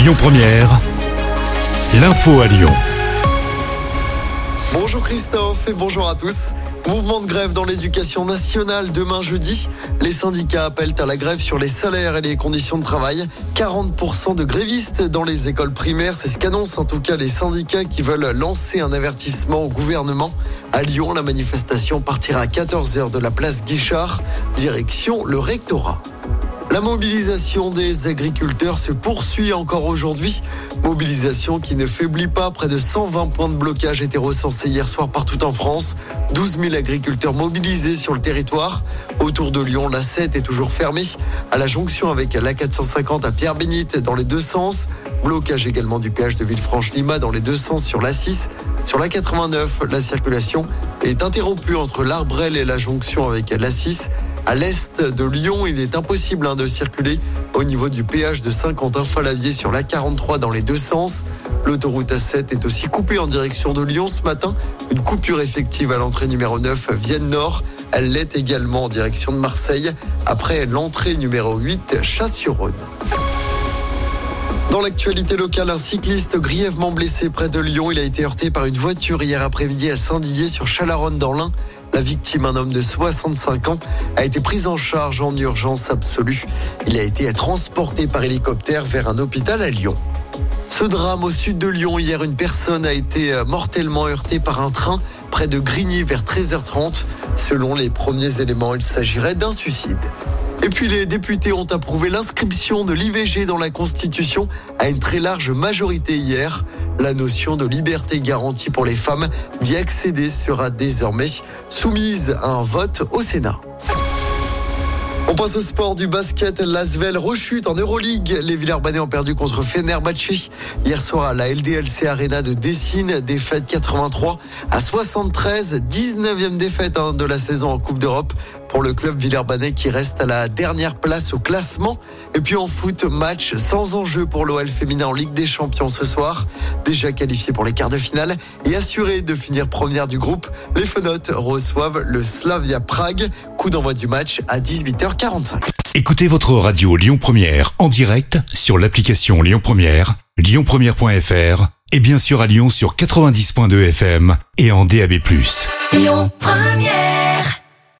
Lyon Première, l'info à Lyon. Bonjour Christophe et bonjour à tous. Mouvement de grève dans l'éducation nationale demain jeudi. Les syndicats appellent à la grève sur les salaires et les conditions de travail. 40% de grévistes dans les écoles primaires. C'est ce qu'annoncent en tout cas les syndicats qui veulent lancer un avertissement au gouvernement. À Lyon, la manifestation partira à 14h de la place Guichard, direction le rectorat. La mobilisation des agriculteurs se poursuit encore aujourd'hui. Mobilisation qui ne faiblit pas. Près de 120 points de blocage étaient recensés hier soir partout en France. 12 000 agriculteurs mobilisés sur le territoire. Autour de Lyon, la 7 est toujours fermée. À la jonction avec la 450 à Pierre-Bénite dans les deux sens. Blocage également du péage de Villefranche-Lima dans les deux sens sur la 6. Sur la 89, la circulation est interrompue entre l'Arbrel et la jonction avec la 6. À l'est de Lyon, il est impossible hein, de circuler au niveau du péage de Saint-Quentin-Falavier sur la 43 dans les deux sens. L'autoroute A7 est aussi coupée en direction de Lyon ce matin. Une coupure effective à l'entrée numéro 9 Vienne Nord. Elle l'est également en direction de Marseille après l'entrée numéro 8 Chasse-sur-Rhône. Dans l'actualité locale, un cycliste grièvement blessé près de Lyon. Il a été heurté par une voiture hier après-midi à Saint-Didier sur Chalaronne dans l'Ain. La victime, un homme de 65 ans, a été pris en charge en urgence absolue. Il a été transporté par hélicoptère vers un hôpital à Lyon. Ce drame au sud de Lyon, hier, une personne a été euh, mortellement heurtée par un train près de Grigny vers 13h30. Selon les premiers éléments, il s'agirait d'un suicide. Et puis les députés ont approuvé l'inscription de l'IVG dans la Constitution à une très large majorité hier. La notion de liberté garantie pour les femmes d'y accéder sera désormais soumise à un vote au Sénat. On passe au sport du basket. L'Asvel rechute en Euroleague. Les Villers-Banais ont perdu contre Fenerbahçe hier soir à la LDLC Arena de Dessine. Défaite 83 à 73. 19e défaite hein, de la saison en Coupe d'Europe pour le club Villers-Banais qui reste à la dernière place au classement. Et puis en foot, match sans enjeu pour l'OL féminin en Ligue des Champions ce soir. Déjà qualifié pour les quarts de finale et assuré de finir première du groupe, les Fenotes reçoivent le Slavia Prague. Coup d'envoi du match à 18h45. Écoutez votre radio Lyon Première en direct sur l'application Lyon Première, lyonpremière.fr et bien sûr à Lyon sur 90.2 FM et en DAB+. Lyon Première